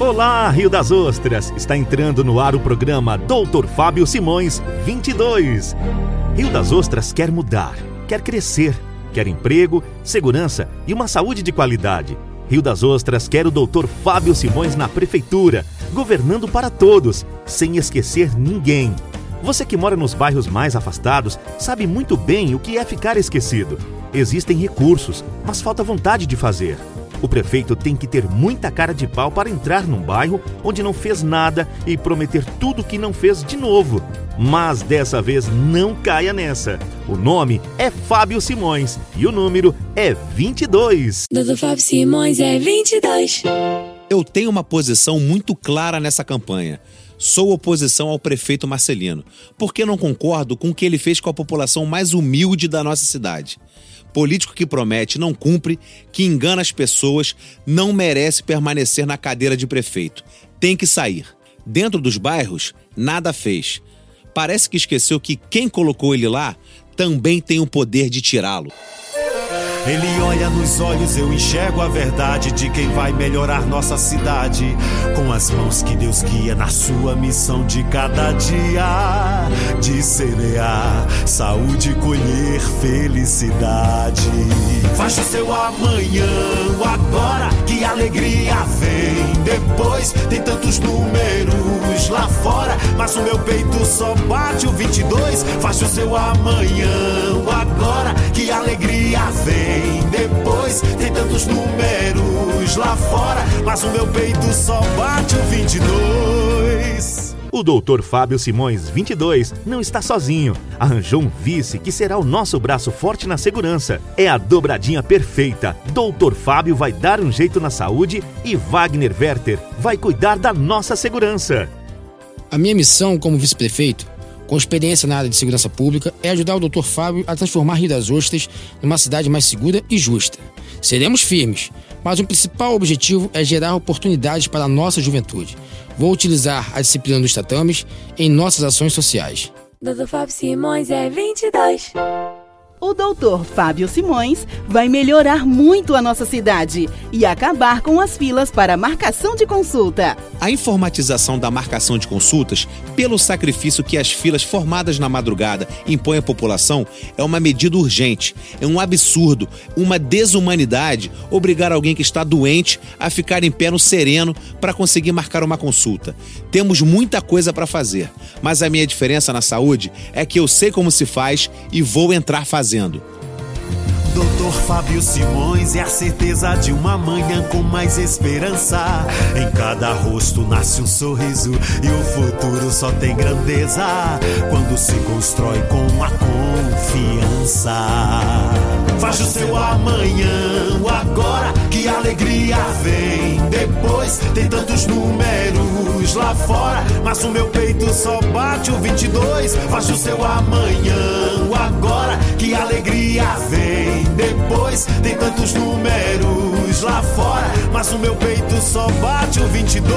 Olá, Rio das Ostras! Está entrando no ar o programa Doutor Fábio Simões 22. Rio das Ostras quer mudar, quer crescer, quer emprego, segurança e uma saúde de qualidade. Rio das Ostras quer o Doutor Fábio Simões na prefeitura, governando para todos, sem esquecer ninguém. Você que mora nos bairros mais afastados sabe muito bem o que é ficar esquecido. Existem recursos, mas falta vontade de fazer. O prefeito tem que ter muita cara de pau para entrar num bairro onde não fez nada e prometer tudo que não fez de novo. Mas dessa vez não caia nessa. O nome é Fábio Simões e o número é 22. Doutor Fábio Simões é 22. Eu tenho uma posição muito clara nessa campanha. Sou oposição ao prefeito Marcelino, porque não concordo com o que ele fez com a população mais humilde da nossa cidade. Político que promete não cumpre, que engana as pessoas, não merece permanecer na cadeira de prefeito. Tem que sair. Dentro dos bairros, nada fez. Parece que esqueceu que quem colocou ele lá também tem o poder de tirá-lo. Ele olha nos olhos, eu enxergo a verdade de quem vai melhorar nossa cidade. Com as mãos que Deus guia na sua missão de cada dia. De semear saúde, colher felicidade. Faz o seu amanhã, agora, que alegria vem. Depois tem tantos números lá fora, mas o meu peito só bate o 22. Faz o seu amanhã, agora, que alegria vem. Depois tem tantos números lá fora, mas o meu peito só bate o 22. O doutor Fábio Simões, 22, não está sozinho. Arranjou um vice que será o nosso braço forte na segurança. É a dobradinha perfeita. Doutor Fábio vai dar um jeito na saúde e Wagner Werther vai cuidar da nossa segurança. A minha missão como vice-prefeito com experiência na área de segurança pública, é ajudar o Dr. Fábio a transformar Rio das Ostras numa cidade mais segura e justa. Seremos firmes, mas o principal objetivo é gerar oportunidades para a nossa juventude. Vou utilizar a disciplina dos tatames em nossas ações sociais. Dr. Fábio Simões é 22 o doutor Fábio Simões vai melhorar muito a nossa cidade e acabar com as filas para marcação de consulta. A informatização da marcação de consultas, pelo sacrifício que as filas formadas na madrugada impõem à população, é uma medida urgente, é um absurdo, uma desumanidade obrigar alguém que está doente a ficar em pé no sereno para conseguir marcar uma consulta. Temos muita coisa para fazer, mas a minha diferença na saúde é que eu sei como se faz e vou entrar fazendo fazendo. Doutor Fábio Simões é a certeza de uma manhã com mais esperança. Em cada rosto nasce um sorriso e o futuro só tem grandeza quando se constrói com a confiança. Faz o seu amanhã, o agora, que alegria vem. Depois tem tantos números lá fora, mas o meu peito só bate o 22. Faz o seu amanhã, que alegria vem. Depois tem tantos números lá fora, mas o meu peito só bate o 22.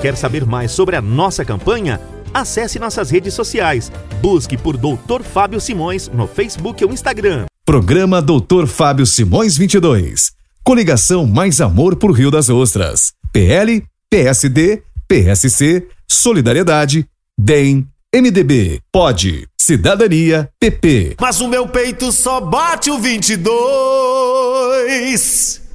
Quer saber mais sobre a nossa campanha? Acesse nossas redes sociais. Busque por Doutor Fábio Simões no Facebook ou Instagram. Programa Doutor Fábio Simões 22. Coligação Mais Amor por Rio das Ostras. PL, PSD, PSC, Solidariedade, DEM, MDB, POD, Cidadania, PP. Mas o meu peito só bate o 22.